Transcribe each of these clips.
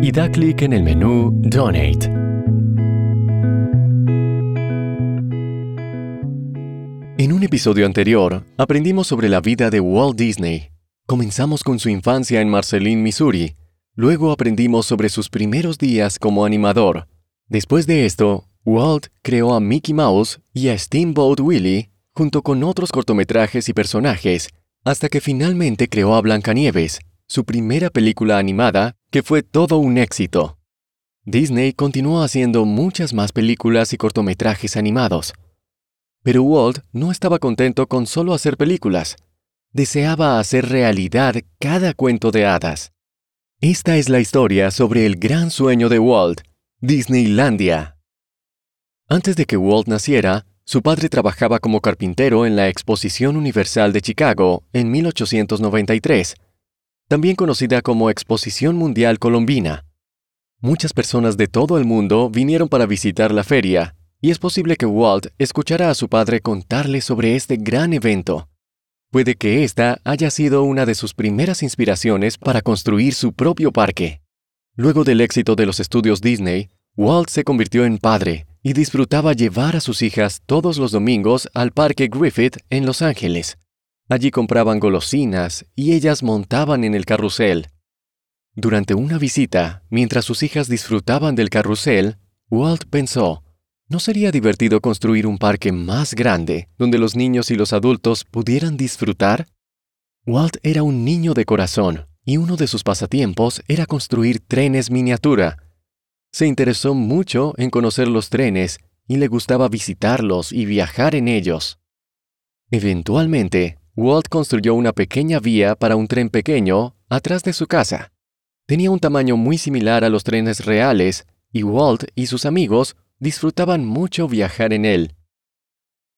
y da clic en el menú Donate. En un episodio anterior, aprendimos sobre la vida de Walt Disney. Comenzamos con su infancia en Marceline, Missouri. Luego aprendimos sobre sus primeros días como animador. Después de esto, Walt creó a Mickey Mouse y a Steamboat Willie junto con otros cortometrajes y personajes, hasta que finalmente creó a Blancanieves, su primera película animada, que fue todo un éxito. Disney continuó haciendo muchas más películas y cortometrajes animados. Pero Walt no estaba contento con solo hacer películas. Deseaba hacer realidad cada cuento de hadas. Esta es la historia sobre el gran sueño de Walt, Disneylandia. Antes de que Walt naciera, su padre trabajaba como carpintero en la Exposición Universal de Chicago en 1893, también conocida como Exposición Mundial Colombina. Muchas personas de todo el mundo vinieron para visitar la feria, y es posible que Walt escuchara a su padre contarle sobre este gran evento. Puede que esta haya sido una de sus primeras inspiraciones para construir su propio parque. Luego del éxito de los estudios Disney, Walt se convirtió en padre y disfrutaba llevar a sus hijas todos los domingos al Parque Griffith en Los Ángeles. Allí compraban golosinas y ellas montaban en el carrusel. Durante una visita, mientras sus hijas disfrutaban del carrusel, Walt pensó, ¿no sería divertido construir un parque más grande donde los niños y los adultos pudieran disfrutar? Walt era un niño de corazón y uno de sus pasatiempos era construir trenes miniatura se interesó mucho en conocer los trenes y le gustaba visitarlos y viajar en ellos. Eventualmente, Walt construyó una pequeña vía para un tren pequeño atrás de su casa. Tenía un tamaño muy similar a los trenes reales y Walt y sus amigos disfrutaban mucho viajar en él.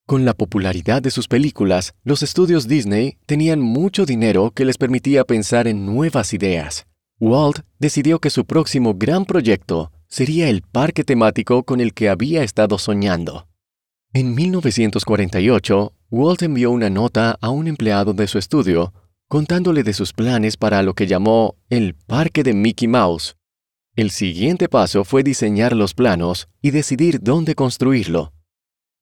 Con la popularidad de sus películas, los estudios Disney tenían mucho dinero que les permitía pensar en nuevas ideas. Walt decidió que su próximo gran proyecto sería el parque temático con el que había estado soñando. En 1948, Walt envió una nota a un empleado de su estudio contándole de sus planes para lo que llamó el Parque de Mickey Mouse. El siguiente paso fue diseñar los planos y decidir dónde construirlo.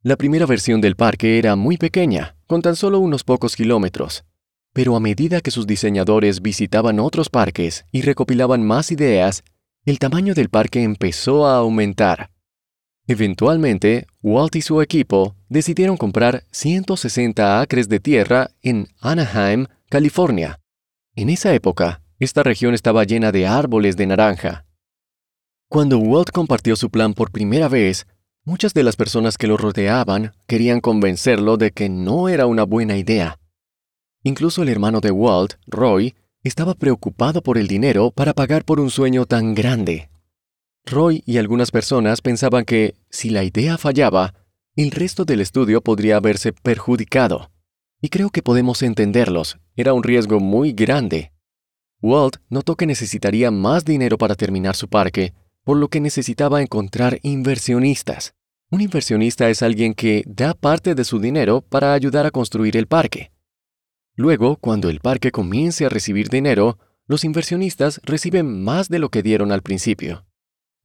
La primera versión del parque era muy pequeña, con tan solo unos pocos kilómetros, pero a medida que sus diseñadores visitaban otros parques y recopilaban más ideas, el tamaño del parque empezó a aumentar. Eventualmente, Walt y su equipo decidieron comprar 160 acres de tierra en Anaheim, California. En esa época, esta región estaba llena de árboles de naranja. Cuando Walt compartió su plan por primera vez, muchas de las personas que lo rodeaban querían convencerlo de que no era una buena idea. Incluso el hermano de Walt, Roy, estaba preocupado por el dinero para pagar por un sueño tan grande. Roy y algunas personas pensaban que, si la idea fallaba, el resto del estudio podría haberse perjudicado. Y creo que podemos entenderlos, era un riesgo muy grande. Walt notó que necesitaría más dinero para terminar su parque, por lo que necesitaba encontrar inversionistas. Un inversionista es alguien que da parte de su dinero para ayudar a construir el parque. Luego, cuando el parque comience a recibir dinero, los inversionistas reciben más de lo que dieron al principio.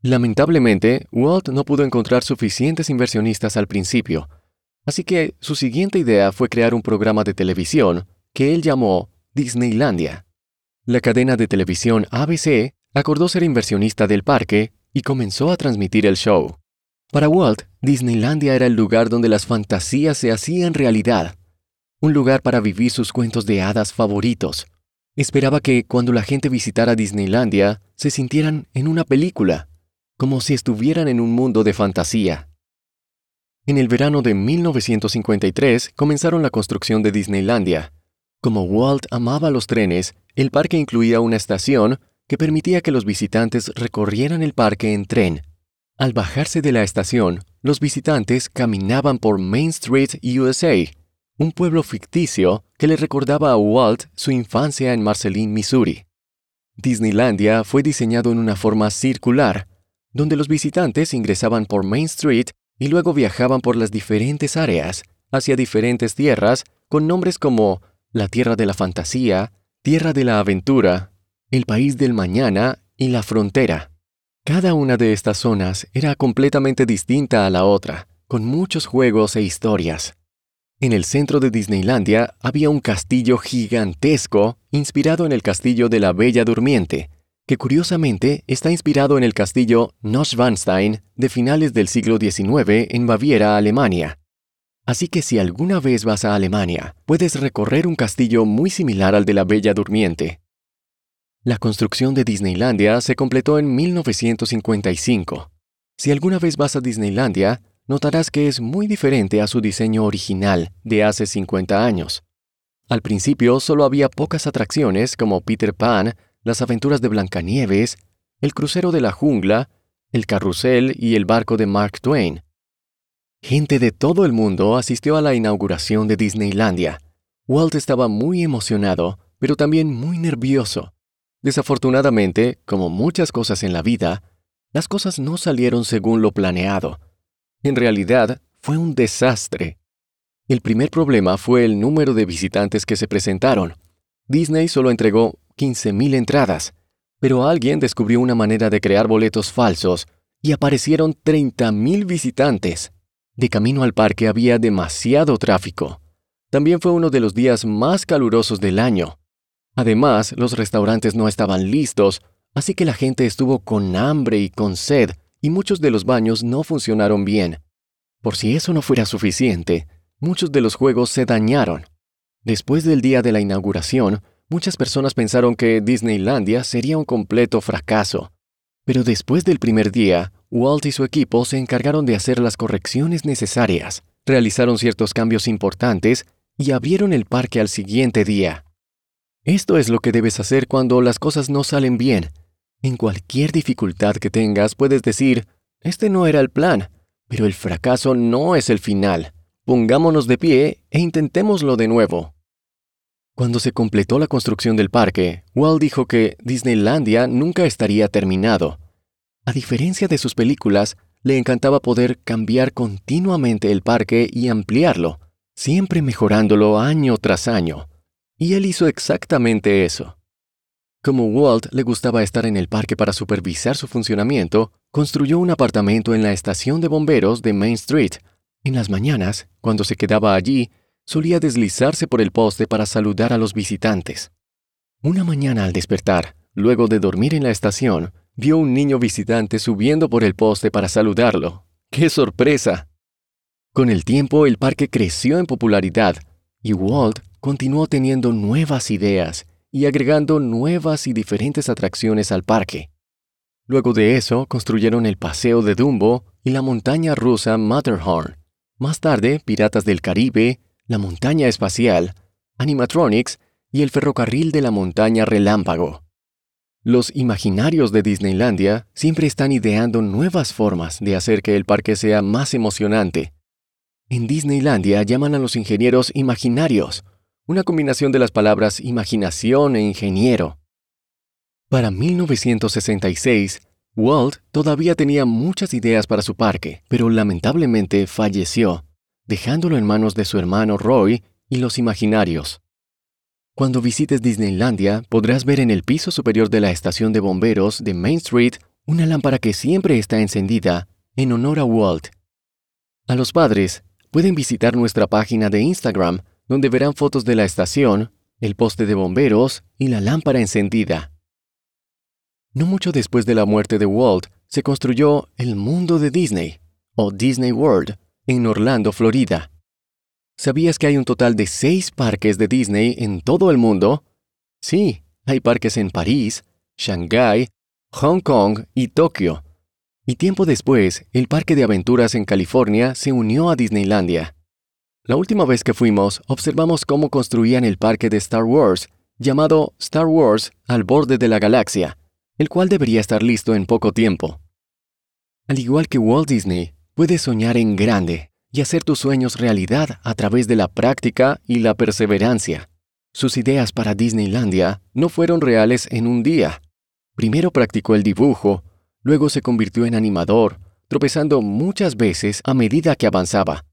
Lamentablemente, Walt no pudo encontrar suficientes inversionistas al principio, así que su siguiente idea fue crear un programa de televisión que él llamó Disneylandia. La cadena de televisión ABC acordó ser inversionista del parque y comenzó a transmitir el show. Para Walt, Disneylandia era el lugar donde las fantasías se hacían realidad un lugar para vivir sus cuentos de hadas favoritos. Esperaba que cuando la gente visitara Disneylandia se sintieran en una película, como si estuvieran en un mundo de fantasía. En el verano de 1953 comenzaron la construcción de Disneylandia. Como Walt amaba los trenes, el parque incluía una estación que permitía que los visitantes recorrieran el parque en tren. Al bajarse de la estación, los visitantes caminaban por Main Street, USA, un pueblo ficticio que le recordaba a Walt su infancia en Marceline, Missouri. Disneylandia fue diseñado en una forma circular, donde los visitantes ingresaban por Main Street y luego viajaban por las diferentes áreas, hacia diferentes tierras, con nombres como la Tierra de la Fantasía, Tierra de la Aventura, el País del Mañana y la Frontera. Cada una de estas zonas era completamente distinta a la otra, con muchos juegos e historias. En el centro de Disneylandia había un castillo gigantesco inspirado en el castillo de la Bella Durmiente, que curiosamente está inspirado en el castillo Neuschwanstein de finales del siglo XIX en Baviera, Alemania. Así que si alguna vez vas a Alemania, puedes recorrer un castillo muy similar al de la Bella Durmiente. La construcción de Disneylandia se completó en 1955. Si alguna vez vas a Disneylandia, notarás que es muy diferente a su diseño original de hace 50 años. Al principio solo había pocas atracciones como Peter Pan las aventuras de Blancanieves, el crucero de la jungla, el carrusel y el barco de Mark Twain. Gente de todo el mundo asistió a la inauguración de Disneylandia. Walt estaba muy emocionado, pero también muy nervioso. Desafortunadamente, como muchas cosas en la vida, las cosas no salieron según lo planeado. En realidad, fue un desastre. El primer problema fue el número de visitantes que se presentaron. Disney solo entregó 15.000 entradas, pero alguien descubrió una manera de crear boletos falsos y aparecieron 30.000 visitantes. De camino al parque había demasiado tráfico. También fue uno de los días más calurosos del año. Además, los restaurantes no estaban listos, así que la gente estuvo con hambre y con sed, y muchos de los baños no funcionaron bien. Por si eso no fuera suficiente, muchos de los juegos se dañaron. Después del día de la inauguración, Muchas personas pensaron que Disneylandia sería un completo fracaso. Pero después del primer día, Walt y su equipo se encargaron de hacer las correcciones necesarias, realizaron ciertos cambios importantes y abrieron el parque al siguiente día. Esto es lo que debes hacer cuando las cosas no salen bien. En cualquier dificultad que tengas puedes decir, este no era el plan, pero el fracaso no es el final. Pongámonos de pie e intentémoslo de nuevo. Cuando se completó la construcción del parque, Walt dijo que Disneylandia nunca estaría terminado. A diferencia de sus películas, le encantaba poder cambiar continuamente el parque y ampliarlo, siempre mejorándolo año tras año. Y él hizo exactamente eso. Como Walt le gustaba estar en el parque para supervisar su funcionamiento, construyó un apartamento en la estación de bomberos de Main Street. En las mañanas, cuando se quedaba allí, solía deslizarse por el poste para saludar a los visitantes. Una mañana al despertar, luego de dormir en la estación, vio un niño visitante subiendo por el poste para saludarlo. ¡Qué sorpresa! Con el tiempo el parque creció en popularidad y Walt continuó teniendo nuevas ideas y agregando nuevas y diferentes atracciones al parque. Luego de eso construyeron el Paseo de Dumbo y la montaña rusa Matterhorn. Más tarde, Piratas del Caribe, la montaña espacial, animatronics y el ferrocarril de la montaña relámpago. Los imaginarios de Disneylandia siempre están ideando nuevas formas de hacer que el parque sea más emocionante. En Disneylandia llaman a los ingenieros imaginarios, una combinación de las palabras imaginación e ingeniero. Para 1966, Walt todavía tenía muchas ideas para su parque, pero lamentablemente falleció dejándolo en manos de su hermano Roy y los imaginarios. Cuando visites Disneylandia, podrás ver en el piso superior de la estación de bomberos de Main Street una lámpara que siempre está encendida en honor a Walt. A los padres, pueden visitar nuestra página de Instagram, donde verán fotos de la estación, el poste de bomberos y la lámpara encendida. No mucho después de la muerte de Walt, se construyó el mundo de Disney, o Disney World, en Orlando, Florida. ¿Sabías que hay un total de seis parques de Disney en todo el mundo? Sí, hay parques en París, Shanghái, Hong Kong y Tokio. Y tiempo después, el Parque de Aventuras en California se unió a Disneylandia. La última vez que fuimos, observamos cómo construían el parque de Star Wars, llamado Star Wars al borde de la galaxia, el cual debería estar listo en poco tiempo. Al igual que Walt Disney, puedes soñar en grande y hacer tus sueños realidad a través de la práctica y la perseverancia. Sus ideas para Disneylandia no fueron reales en un día. Primero practicó el dibujo, luego se convirtió en animador, tropezando muchas veces a medida que avanzaba.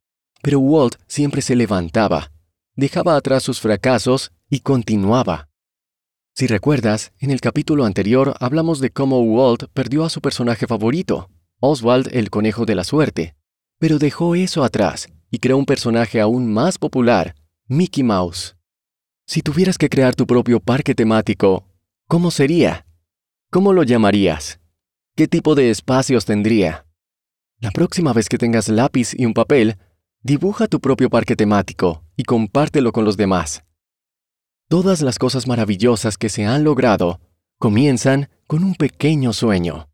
Pero Walt siempre se levantaba, dejaba atrás sus fracasos y continuaba. Si recuerdas, en el capítulo anterior hablamos de cómo Walt perdió a su personaje favorito, Oswald el Conejo de la Suerte, pero dejó eso atrás y creó un personaje aún más popular, Mickey Mouse. Si tuvieras que crear tu propio parque temático, ¿cómo sería? ¿Cómo lo llamarías? ¿Qué tipo de espacios tendría? La próxima vez que tengas lápiz y un papel, dibuja tu propio parque temático y compártelo con los demás. Todas las cosas maravillosas que se han logrado comienzan con un pequeño sueño.